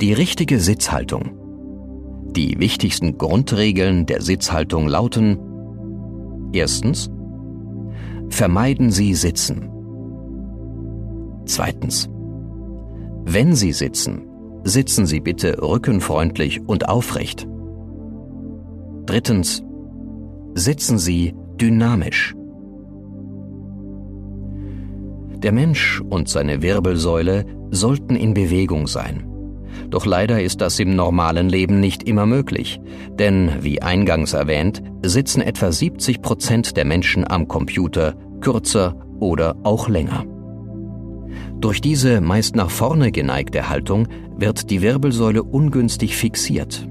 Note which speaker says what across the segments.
Speaker 1: Die richtige Sitzhaltung. Die wichtigsten Grundregeln der Sitzhaltung lauten Erstens. Vermeiden Sie Sitzen. Zweitens. Wenn Sie sitzen, sitzen Sie bitte rückenfreundlich und aufrecht. Drittens. Sitzen Sie dynamisch. Der Mensch und seine Wirbelsäule sollten in Bewegung sein. Doch leider ist das im normalen Leben nicht immer möglich, denn wie eingangs erwähnt, sitzen etwa 70 Prozent der Menschen am Computer kürzer oder auch länger. Durch diese meist nach vorne geneigte Haltung wird die Wirbelsäule ungünstig fixiert.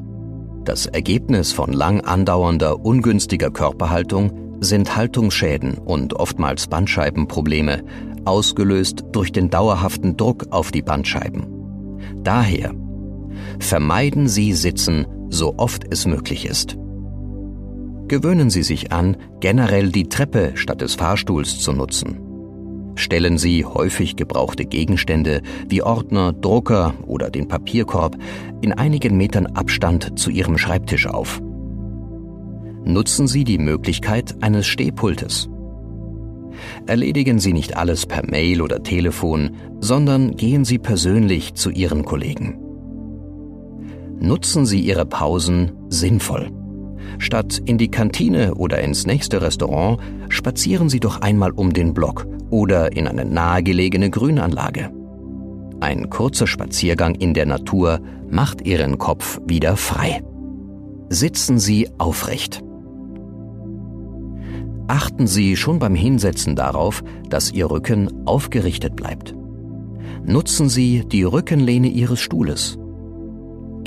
Speaker 1: Das Ergebnis von lang andauernder ungünstiger Körperhaltung sind Haltungsschäden und oftmals Bandscheibenprobleme, ausgelöst durch den dauerhaften Druck auf die Bandscheiben. Daher vermeiden Sie Sitzen, so oft es möglich ist. Gewöhnen Sie sich an, generell die Treppe statt des Fahrstuhls zu nutzen. Stellen Sie häufig gebrauchte Gegenstände wie Ordner, Drucker oder den Papierkorb in einigen Metern Abstand zu Ihrem Schreibtisch auf. Nutzen Sie die Möglichkeit eines Stehpultes. Erledigen Sie nicht alles per Mail oder Telefon, sondern gehen Sie persönlich zu Ihren Kollegen. Nutzen Sie Ihre Pausen sinnvoll. Statt in die Kantine oder ins nächste Restaurant, spazieren Sie doch einmal um den Block oder in eine nahegelegene Grünanlage. Ein kurzer Spaziergang in der Natur macht Ihren Kopf wieder frei. Sitzen Sie aufrecht. Achten Sie schon beim Hinsetzen darauf, dass Ihr Rücken aufgerichtet bleibt. Nutzen Sie die Rückenlehne Ihres Stuhles.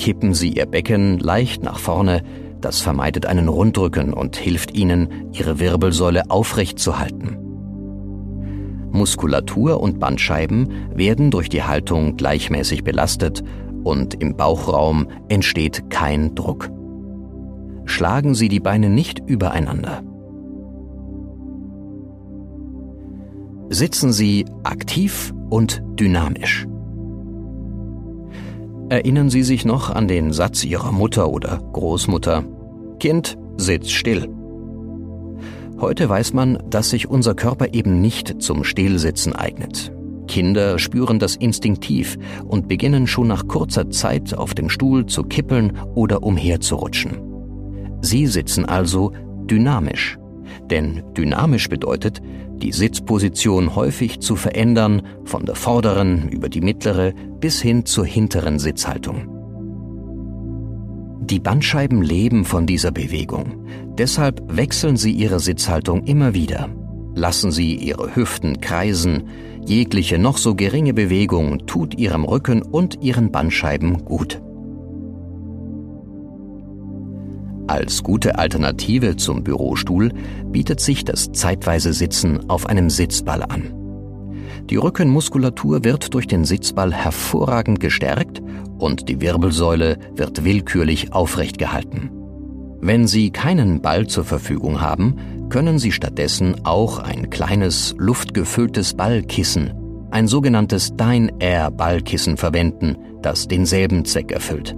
Speaker 1: Kippen Sie Ihr Becken leicht nach vorne, das vermeidet einen Rundrücken und hilft Ihnen, Ihre Wirbelsäule aufrecht zu halten. Muskulatur und Bandscheiben werden durch die Haltung gleichmäßig belastet und im Bauchraum entsteht kein Druck. Schlagen Sie die Beine nicht übereinander. Sitzen Sie aktiv und dynamisch. Erinnern Sie sich noch an den Satz Ihrer Mutter oder Großmutter Kind, sitz still. Heute weiß man, dass sich unser Körper eben nicht zum Stillsitzen eignet. Kinder spüren das instinktiv und beginnen schon nach kurzer Zeit auf dem Stuhl zu kippeln oder umherzurutschen. Sie sitzen also dynamisch. Denn dynamisch bedeutet, die Sitzposition häufig zu verändern, von der vorderen über die mittlere bis hin zur hinteren Sitzhaltung. Die Bandscheiben leben von dieser Bewegung. Deshalb wechseln sie ihre Sitzhaltung immer wieder. Lassen sie ihre Hüften kreisen. Jegliche noch so geringe Bewegung tut ihrem Rücken und ihren Bandscheiben gut. Als gute Alternative zum Bürostuhl bietet sich das zeitweise Sitzen auf einem Sitzball an. Die Rückenmuskulatur wird durch den Sitzball hervorragend gestärkt und die Wirbelsäule wird willkürlich aufrecht gehalten. Wenn Sie keinen Ball zur Verfügung haben, können Sie stattdessen auch ein kleines, luftgefülltes Ballkissen, ein sogenanntes Dine Air Ballkissen verwenden, das denselben Zweck erfüllt.